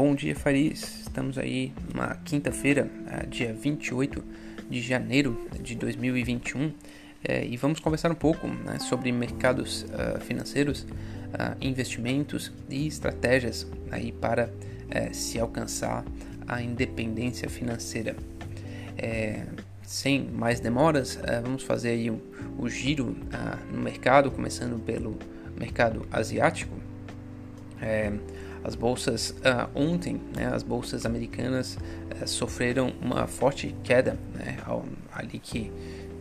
Bom dia, Faris. Estamos aí numa quinta-feira, ah, dia 28 de janeiro de 2021, eh, e vamos conversar um pouco né, sobre mercados uh, financeiros, investimentos e estratégias aí para se alcançar a independência financeira. Sem mais demoras, vamos fazer aí o, o giro no mercado, começando pelo mercado asiático. As bolsas uh, ontem, né, as bolsas americanas uh, sofreram uma forte queda, né, ao, ali que,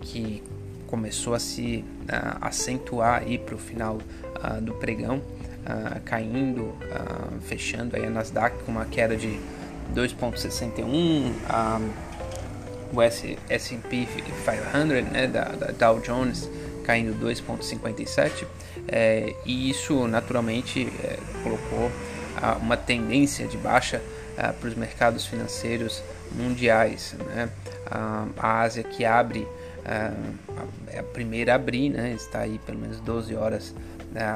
que começou a se uh, acentuar para o final do pregão, caindo, fechando aí a Nasdaq com uma queda de 2,61, o S&P 500, né, da, da Dow Jones caindo 2,57 é, e isso naturalmente é, colocou uma tendência de baixa para os mercados financeiros mundiais. Né? a Ásia que abre, é a primeira a abrir, né? está aí pelo menos 12 horas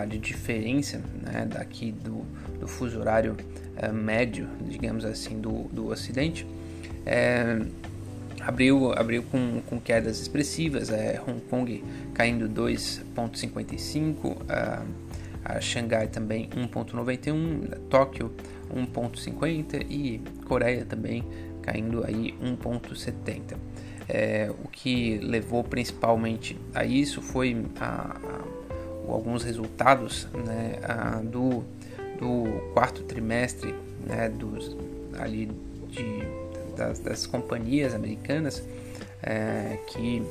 de diferença né? daqui do, do fuso horário médio, digamos assim, do, do Ocidente. É, abriu, abriu com, com quedas expressivas, é, Hong Kong caindo 2,55%, a Xangai também 1.91, Tóquio 1.50 e Coreia também caindo aí 1.70. É, o que levou principalmente a isso foi a, a, alguns resultados né, a, do, do quarto trimestre né, dos, ali de, das, das companhias americanas é, que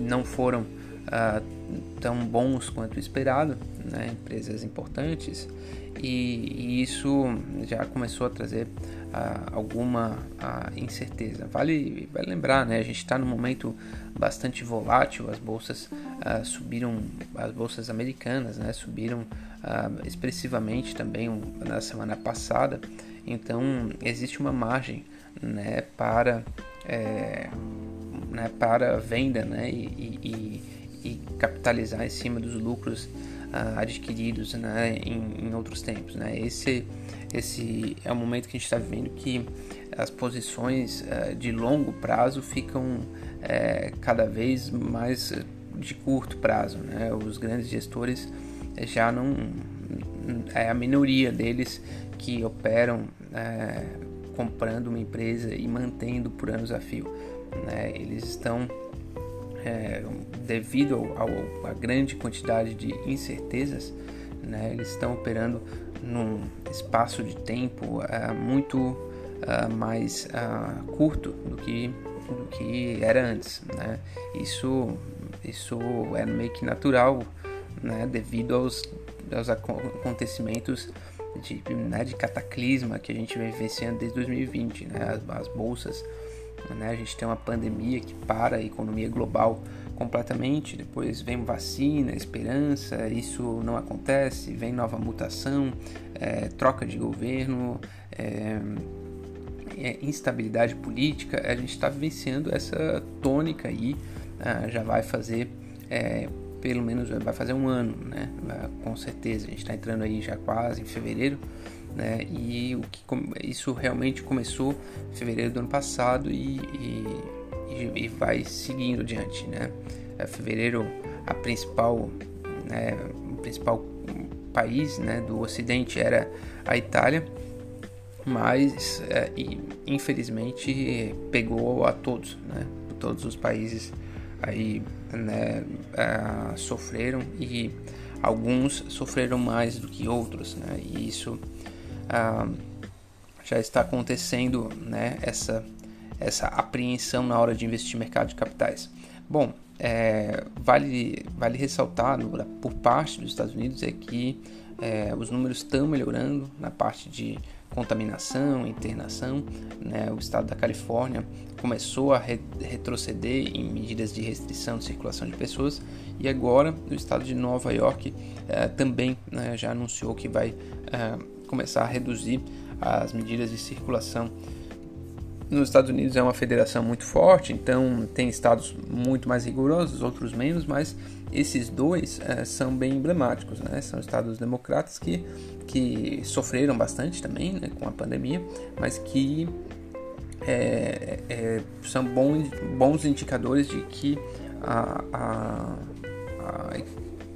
não foram uh, tão bons quanto esperado, né? empresas importantes, e, e, isso já começou a trazer uh, alguma uh, incerteza. Vale, vale lembrar, né? a gente está num momento bastante volátil, as bolsas subiram, as bolsas americanas né? subiram expressivamente também na semana passada, então existe uma margem né? para, é, né? para venda né? e e capitalizar em cima dos lucros uh, adquiridos né, em, em, outros tempos. Né? Esse, esse é o momento que a gente está vivendo que as posições uh, de longo prazo ficam uh, cada vez mais de curto prazo. Né? Os grandes gestores já não é a minoria deles que operam é, comprando uma empresa e mantendo por anos a fio. Né? Eles estão é, devido à grande quantidade de incertezas, né, eles estão operando num espaço de tempo é, muito uh, mais uh, curto do que, do que era antes. Né? Isso, isso é meio que natural né, devido aos, aos acontecimentos de, né, de cataclisma que a gente vem vivenciando desde 2020. Né? As, as bolsas né? A gente tem uma pandemia que para a economia global completamente, depois vem vacina, esperança, isso não acontece, vem nova mutação, é, troca de governo, é, é, instabilidade política, a gente está vivenciando essa tônica aí, ah, já vai fazer é, pelo menos vai fazer um ano, né? Com certeza, a gente está entrando aí já quase em fevereiro, né? E o que isso realmente começou em fevereiro do ano passado e, e, e vai seguindo adiante, né? É, fevereiro a principal, né, o principal país, né, do Ocidente era a Itália, mas é, infelizmente pegou a todos, né? Todos os países aí né, é, sofreram e alguns sofreram mais do que outros, né? E isso já está acontecendo né, essa, essa apreensão na hora de investir no mercado de capitais. Bom, é, vale, vale ressaltar no, por parte dos Estados Unidos é que é, os números estão melhorando na parte de contaminação, internação. Né? O estado da Califórnia começou a re retroceder em medidas de restrição de circulação de pessoas e agora o estado de Nova York é, também né, já anunciou que vai é, começar a reduzir as medidas de circulação nos Estados Unidos é uma federação muito forte, então tem estados muito mais rigorosos, outros menos, mas esses dois é, são bem emblemáticos, né? São estados democratas que, que sofreram bastante também né, com a pandemia, mas que é, é, são bons, bons indicadores de que a, a, a,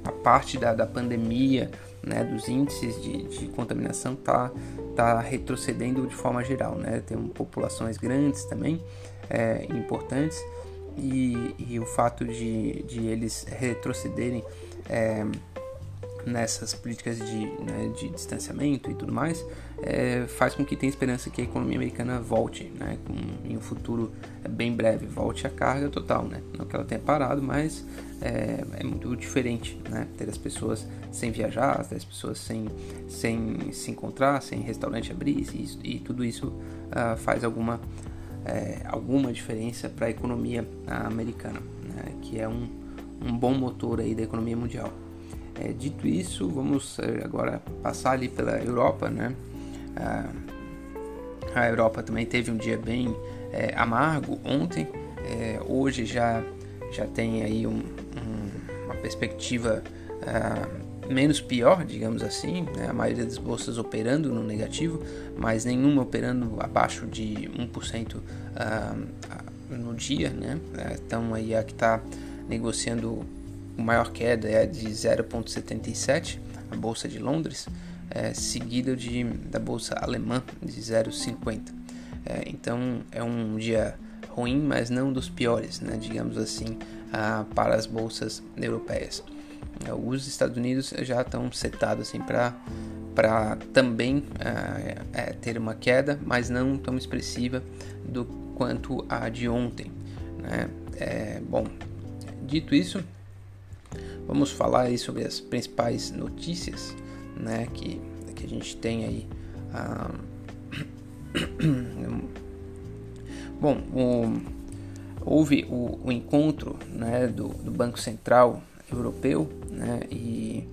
a parte da, da pandemia, né, dos índices de, de contaminação está tá retrocedendo de forma geral. Né? Tem populações grandes também, é, importantes, e, e, o fato de, de eles retrocederem é, nessas políticas de, né, de distanciamento e tudo mais, é, faz com que tenha esperança que a economia americana volte, né, com, em um futuro bem breve, volte à carga total, né, não que ela tenha parado, mas é, é muito diferente, né, ter as pessoas sem viajar, ter as pessoas sem, sem se encontrar, sem restaurante abrir e, e tudo isso uh, faz alguma é, alguma diferença para a economia americana, né, que é um, um bom motor aí da economia mundial. É, dito isso, vamos é, agora passar ali pela Europa, né? a Europa também teve um dia bem é, amargo ontem, é, hoje já, já tem aí um, um, uma perspectiva uh, menos pior, digamos assim, né? a maioria das bolsas operando no negativo, mas nenhuma operando abaixo de 1% uh, no dia, né? então aí a que está negociando a maior queda é de 0,77, a Bolsa de Londres, é, seguida de, da Bolsa Alemã de 0,50. É, então é um dia ruim, mas não dos piores, né, digamos assim, ah, para as bolsas europeias. É, os Estados Unidos já estão setados assim, para também ah, é, ter uma queda, mas não tão expressiva do quanto a de ontem. Né? É, bom, dito isso, Vamos falar aí sobre as principais notícias né, que, que a gente tem aí. Ah, bom, o, houve o, o encontro né, do, do, Banco Central Europeu né, e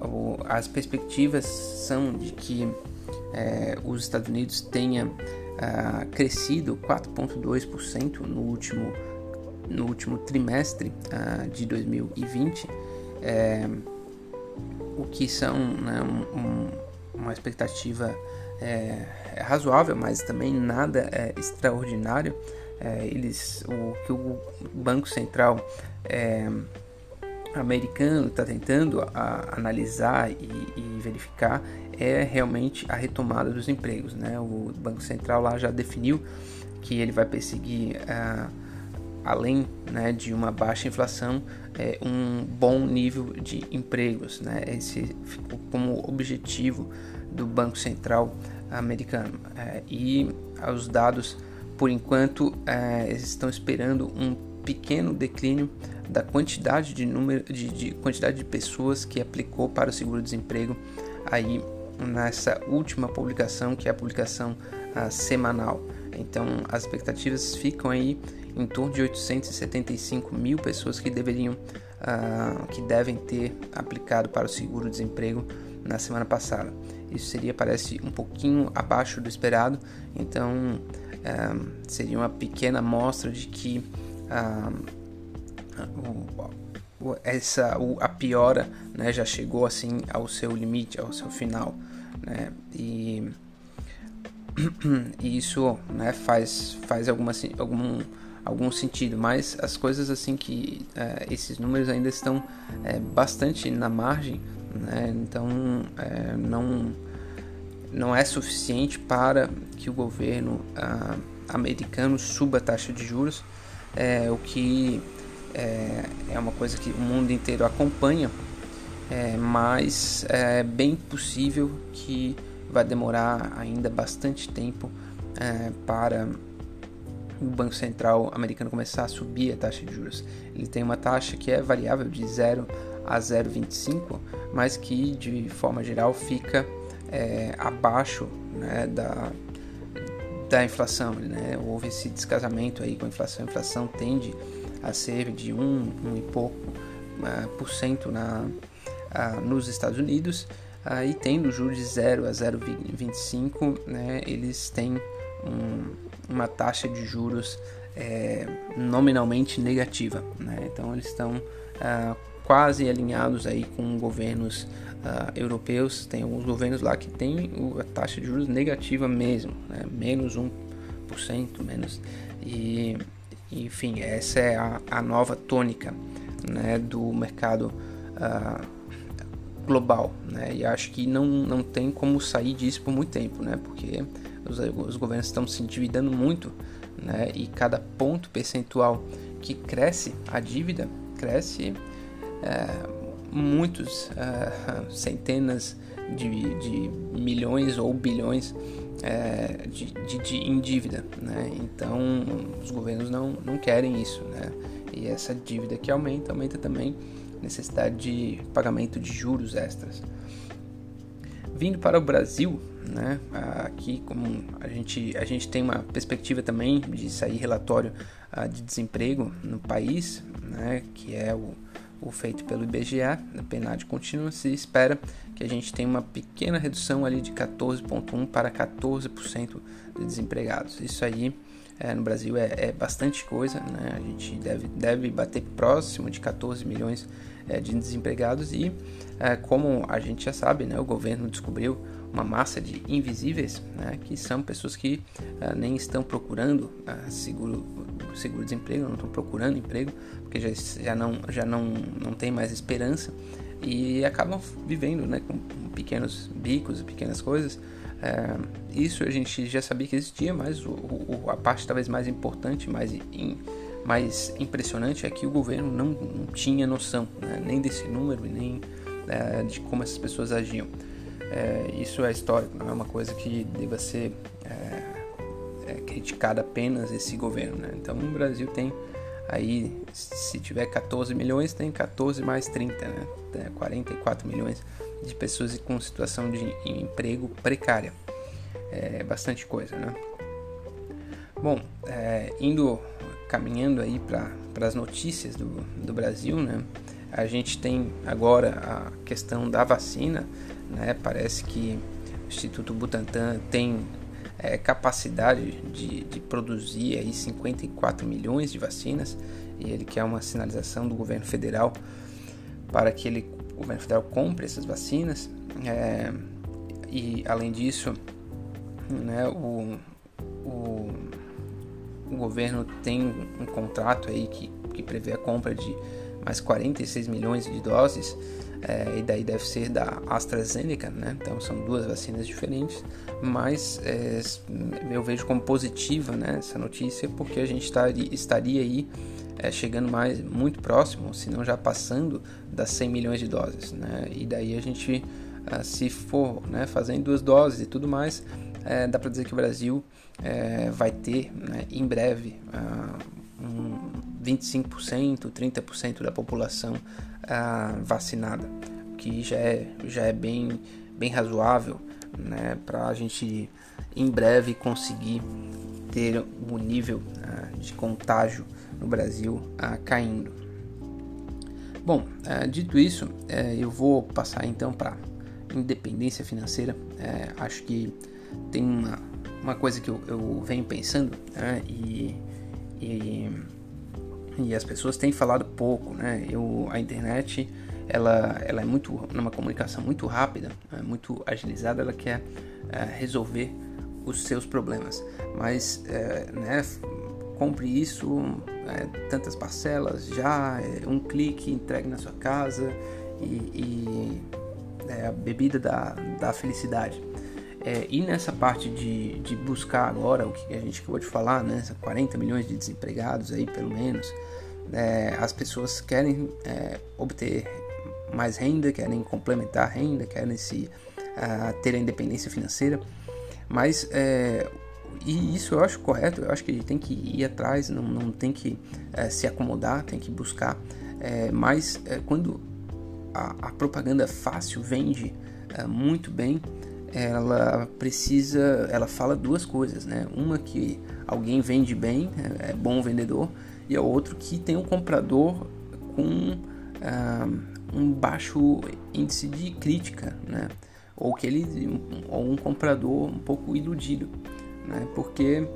o, as perspectivas são de que é, os Estados Unidos tenha ah, crescido 4,2% no último, no último trimestre ah, de 2020 é, o que são né, um, uma expectativa é, é, razoável, mas também nada é, extraordinário. É, eles, o que o Banco Central é, americano está tentando a, analisar e, e, verificar é realmente a retomada dos empregos. Né? O Banco Central lá já definiu que ele vai perseguir uh, além né, de uma baixa inflação, é, um bom nível de empregos. Né? Esse ficou como objetivo do Banco Central americano. É, e os dados, por enquanto, é, estão esperando um pequeno declínio da quantidade de número de, de quantidade de pessoas que aplicou para o seguro-desemprego aí nessa última publicação, que é a publicação uh, semanal. Então, as expectativas ficam aí em torno de 875 mil pessoas que deveriam, uh, que devem ter aplicado para o seguro-desemprego na semana passada. Isso seria, parece, um pouquinho abaixo do esperado, então uh, seria uma pequena amostra de que uh, essa a piora né, já chegou assim ao seu limite, ao seu final, né? E, e isso né, faz, faz alguma, algum algum sentido, mas as coisas assim que é, esses números ainda estão é, bastante na margem, né? então é, não não é suficiente para que o governo ah, americano suba a taxa de juros, é, o que é, é, uma coisa que o mundo inteiro acompanha, é, mas é bem possível que vai demorar ainda bastante tempo para o Banco Central americano começar a subir a taxa de juros. Ele tem uma taxa que é variável de 0 a 0,25, mas que de forma geral fica é, abaixo né, da, da inflação. Né? Houve esse descasamento aí com a inflação. A inflação tende a ser de 1, um, um e pouco uh, por cento na, uh, nos Estados Unidos. Uh, e tendo juros de 0 a 0,25, né, eles têm um, uma taxa de juros é, nominalmente negativa. Né? Então eles estão ah, quase alinhados aí com governos uh, europeus. Tem alguns governos lá que têm a taxa de juros negativa mesmo, né? menos 1%, menos. E, enfim, essa é a, a nova tônica né, do mercado uh, global. Né? E acho que não, não tem como sair disso por muito tempo, né? porque os, os governos estão se endividando muito né? e cada ponto percentual que cresce a dívida cresce é, muitos, é, centenas de, de, milhões ou bilhões é, de, de, de, em dívida. Né? Então, os governos não, não querem isso. Né? E essa dívida que aumenta, aumenta também necessidade de pagamento de juros extras. Vindo para o Brasil, né? Aqui, como a gente, a gente tem uma perspectiva também de sair relatório uh, de desemprego no país, né? Que é o feito pelo IBGE, na PNAD contínua, se espera que a gente tenha uma pequena redução ali de 14,1% para 14% de desempregados. Isso aí é, no Brasil é, é, bastante coisa, né? a gente deve, deve bater próximo de 14 milhões é, de desempregados e, é, como a gente já sabe, né, o governo descobriu uma massa de invisíveis, né, que são pessoas que uh, nem estão procurando uh, seguro seguro desemprego, não estão procurando emprego, porque já, já, não, já não, não tem mais esperança e acabam vivendo né, com pequenos bicos e pequenas coisas. É, isso a gente já sabia que existia, mas o, o, a parte talvez mais importante, mais, in, mais impressionante é que o governo não, não tinha noção né, nem desse número e nem de como essas pessoas agiam. É, isso é histórico, não é uma coisa que deva ser é, é, criticada apenas esse governo. Né? Então o Brasil tem aí, se tiver 14 milhões, tem 14 mais 30, né? 44 milhões de pessoas com situação de emprego precária. É bastante coisa, né? Bom, é, indo caminhando aí para as notícias do, do Brasil, né? A gente tem agora a questão da vacina, né? Parece que o Instituto Butantan tem é, capacidade de, de, produzir aí 54 milhões de vacinas e ele quer uma sinalização do governo federal para que ele, o governo federal compre essas vacinas é, e além disso né, o, o, o governo tem um contrato aí que, que prevê a compra de mais 46 milhões de doses é, e daí deve ser da AstraZeneca, né? Então são duas vacinas diferentes, mas é, eu vejo como positiva né, essa notícia porque a gente estaria, estaria aí é, chegando mais muito próximo, se não já passando das 100 milhões de doses, né? E daí a gente, ah, se for né, fazendo duas doses e tudo mais, é, dá para dizer que o Brasil é, vai ter né, em breve um 25%, 30% da população uh, vacinada, o que já é, já é bem, bem razoável né, para a gente em breve conseguir ter o nível uh, de contágio no Brasil uh, caindo. Bom, dito isso, eh, eu vou passar então para independência financeira. Eh, acho que tem uma, uma coisa que eu, eu venho pensando né, e, e e as pessoas têm falado pouco, né? Eu, a internet ela, ela é muito numa comunicação muito rápida, é muito agilizada, ela quer é, resolver os seus problemas, mas é, né, compre isso é, tantas parcelas já, é, um clique entregue na sua casa e, e é a bebida da, da felicidade. É, e nessa parte de, de buscar agora o que a gente acabou de falar, né, 40 milhões de desempregados aí pelo menos, é, as pessoas querem é, obter mais renda, querem complementar a renda, querem se uh, ter a independência financeira, mas é, e isso eu acho correto, eu acho que tem que ir atrás, não, não tem que é, se acomodar, tem que buscar, é, mas quando a, a, propaganda fácil vende muito bem, ela precisa, ela fala duas coisas, né? Uma que alguém vende bem, é, é bom vendedor, e a outro que tem um comprador com ah, um baixo índice de crítica, né? Ou que ele, ou um comprador um pouco iludido, né? Porque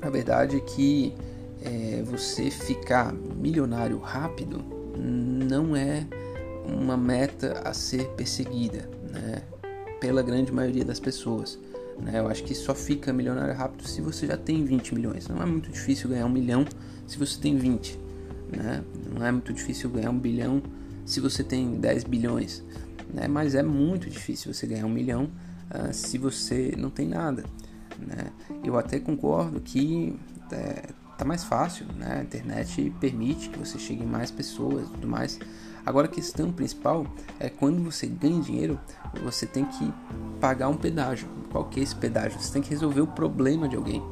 a verdade é que é, você ficar milionário rápido não é uma meta a ser perseguida, né? Pela grande maioria das pessoas. Né? Eu acho que só fica milionário rápido se você já tem 20 milhões. Não é muito difícil ganhar um milhão se você tem 20. Né? Não é muito difícil ganhar um bilhão se você tem 10 bilhões. Né? Mas é muito difícil você ganhar um milhão uh, se você não tem nada. Né? Eu até concordo que é, tá mais fácil, né? A internet permite que você chegue mais pessoas e tudo mais. Agora a questão principal é quando você ganha dinheiro, você tem que pagar um pedágio. Qual que é esse pedágio? Você tem que resolver o problema de alguém.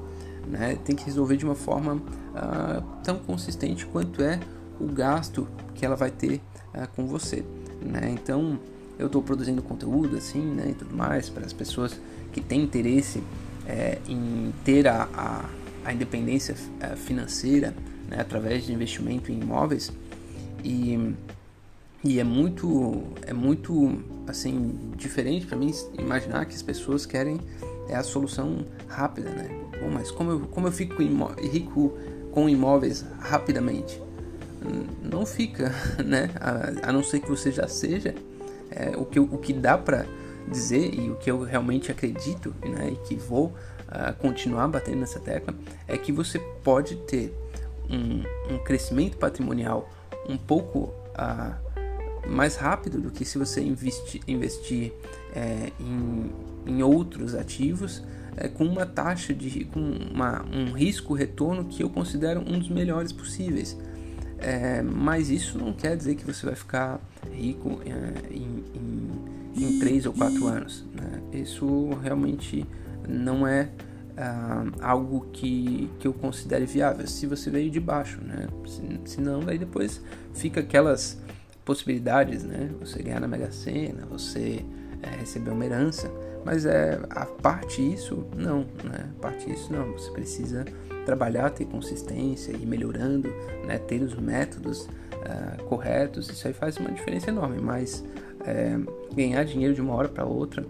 Né? Tem que resolver de uma forma uh, tão consistente quanto é o gasto que ela vai ter uh, com você. Né? Então eu estou produzindo conteúdo assim, né, e tudo mais para as pessoas que têm interesse é, em ter a, a, a independência eh, financeira né, através de investimento em imóveis e, e é muito é muito assim diferente para mim imaginar que as pessoas querem é a solução rápida, né? Bom, mas como eu, como eu fico rico com imóveis rapidamente? Não fica, né? A, a não ser que você já seja. É, o, que, o que dá para dizer e o que eu realmente acredito né, e que vou uh, continuar batendo nessa tecla é que você pode ter um, um crescimento patrimonial um pouco uh, mais rápido do que se você investi, investir é, em, em outros ativos é, com uma taxa de com uma, um risco retorno que eu considero um dos melhores possíveis. É, mas isso não quer dizer que você vai ficar rico é, em, em, em 3 ou 4 anos. Né? Isso realmente não é uh, algo que, que eu considere viável. Se você veio de baixo, né? Se, se não, daí depois fica aquelas possibilidades, né? Você ganhar na Mega Sena, você é, receber uma herança. Mas é a parte isso, não, né? A parte isso não. Você precisa trabalhar, ter consistência e melhorando, né? Ter os métodos uh, corretos. Isso aí faz uma diferença enorme. Mas é, ganhar dinheiro de uma hora para outra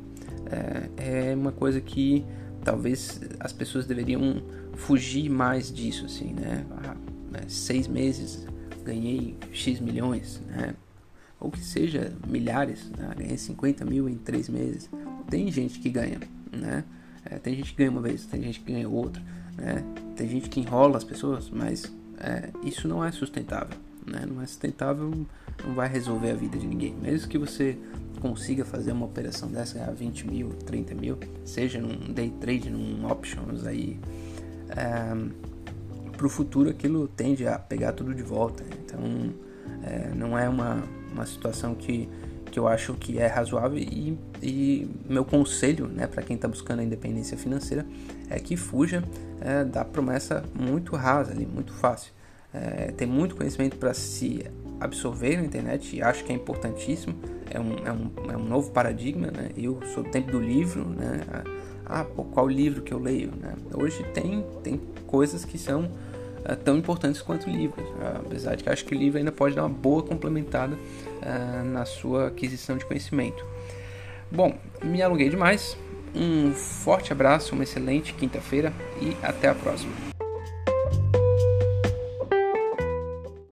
é, é uma coisa que talvez as pessoas deveriam fugir mais disso, assim, né? Ah, né? Seis meses ganhei X milhões, né? Ou que seja milhares, né? ganhei 50 mil em três meses. Tem gente que ganha, né? É, tem gente que ganha uma vez, tem gente que ganha outra, né? Tem gente que enrola as pessoas, mas é, isso não é sustentável, né? Não é sustentável, não vai resolver a vida de ninguém. Mesmo que você consiga fazer uma operação dessa, ganhar 20 mil, 30 mil, seja num day trade, num options aí, é, para o futuro aquilo tende a pegar tudo de volta. Então é, não é uma, uma situação que, que eu acho que é razoável e, e meu conselho né, para quem está buscando a independência financeira é que fuja é, da promessa muito rasa ali, muito fácil. É, tem muito conhecimento para se absorver na internet e acho que é importantíssimo. É um, é um, é um novo paradigma, né? Eu sou do tempo do livro, né? Ah, pô, qual livro que eu leio, né? Hoje tem, tem coisas que são uh, tão importantes quanto livros, uh, apesar de que acho que o livro ainda pode dar uma boa complementada uh, na sua aquisição de conhecimento. Bom, me alonguei demais. Um forte abraço, uma excelente quinta-feira e até a próxima.